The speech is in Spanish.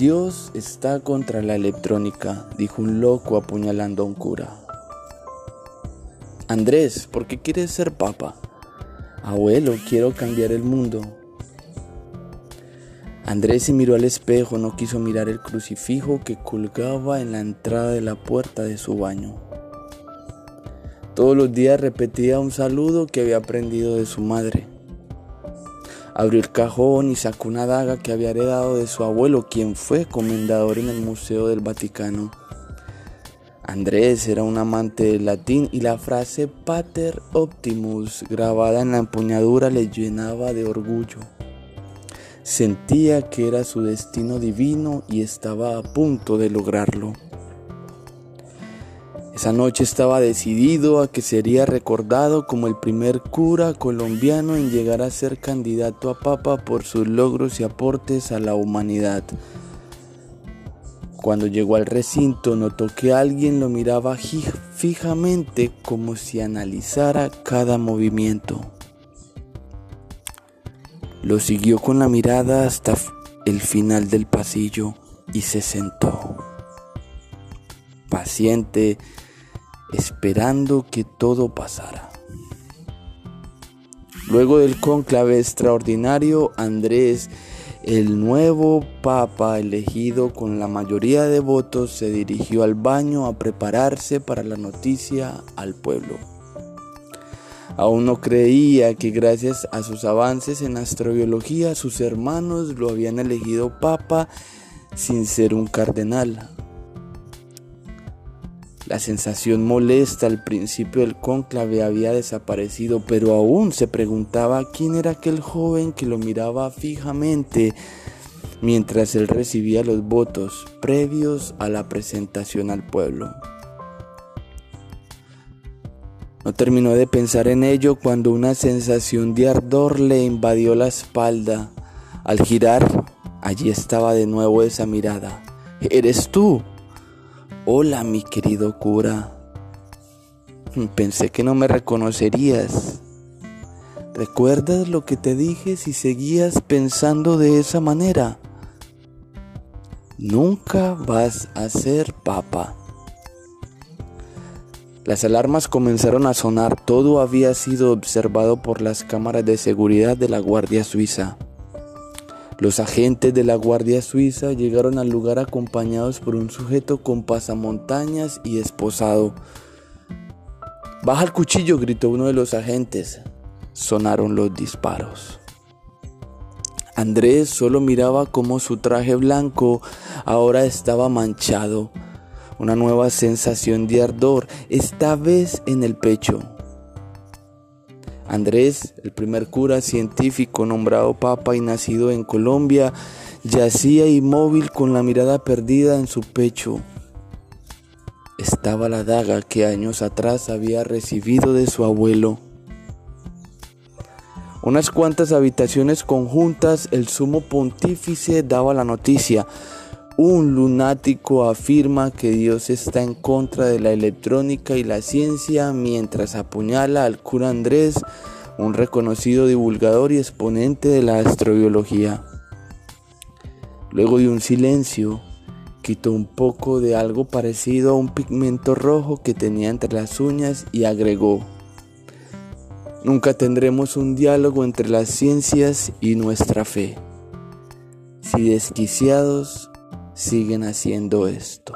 Dios está contra la electrónica, dijo un loco apuñalando a un cura. Andrés, ¿por qué quieres ser papa? Abuelo, quiero cambiar el mundo. Andrés se miró al espejo, no quiso mirar el crucifijo que colgaba en la entrada de la puerta de su baño. Todos los días repetía un saludo que había aprendido de su madre. Abrió el cajón y sacó una daga que había heredado de su abuelo, quien fue comendador en el Museo del Vaticano. Andrés era un amante del latín y la frase Pater Optimus grabada en la empuñadura le llenaba de orgullo. Sentía que era su destino divino y estaba a punto de lograrlo. Esa noche estaba decidido a que sería recordado como el primer cura colombiano en llegar a ser candidato a papa por sus logros y aportes a la humanidad. Cuando llegó al recinto notó que alguien lo miraba fijamente como si analizara cada movimiento. Lo siguió con la mirada hasta el final del pasillo y se sentó, paciente, esperando que todo pasara. Luego del conclave extraordinario, Andrés, el nuevo papa elegido con la mayoría de votos, se dirigió al baño a prepararse para la noticia al pueblo. Aún no creía que gracias a sus avances en astrobiología sus hermanos lo habían elegido papa sin ser un cardenal. La sensación molesta al principio del cónclave había desaparecido, pero aún se preguntaba quién era aquel joven que lo miraba fijamente mientras él recibía los votos previos a la presentación al pueblo. No terminó de pensar en ello cuando una sensación de ardor le invadió la espalda. Al girar, allí estaba de nuevo esa mirada. ¿Eres tú? Hola, mi querido cura. Pensé que no me reconocerías. ¿Recuerdas lo que te dije si seguías pensando de esa manera? Nunca vas a ser papa. Las alarmas comenzaron a sonar, todo había sido observado por las cámaras de seguridad de la Guardia Suiza. Los agentes de la Guardia Suiza llegaron al lugar acompañados por un sujeto con pasamontañas y esposado. Baja el cuchillo, gritó uno de los agentes. Sonaron los disparos. Andrés solo miraba cómo su traje blanco ahora estaba manchado una nueva sensación de ardor, esta vez en el pecho. Andrés, el primer cura científico nombrado papa y nacido en Colombia, yacía inmóvil con la mirada perdida en su pecho. Estaba la daga que años atrás había recibido de su abuelo. Unas cuantas habitaciones conjuntas, el sumo pontífice daba la noticia. Un lunático afirma que Dios está en contra de la electrónica y la ciencia mientras apuñala al cura Andrés, un reconocido divulgador y exponente de la astrobiología. Luego de un silencio, quitó un poco de algo parecido a un pigmento rojo que tenía entre las uñas y agregó, Nunca tendremos un diálogo entre las ciencias y nuestra fe. Si desquiciados siguen haciendo esto.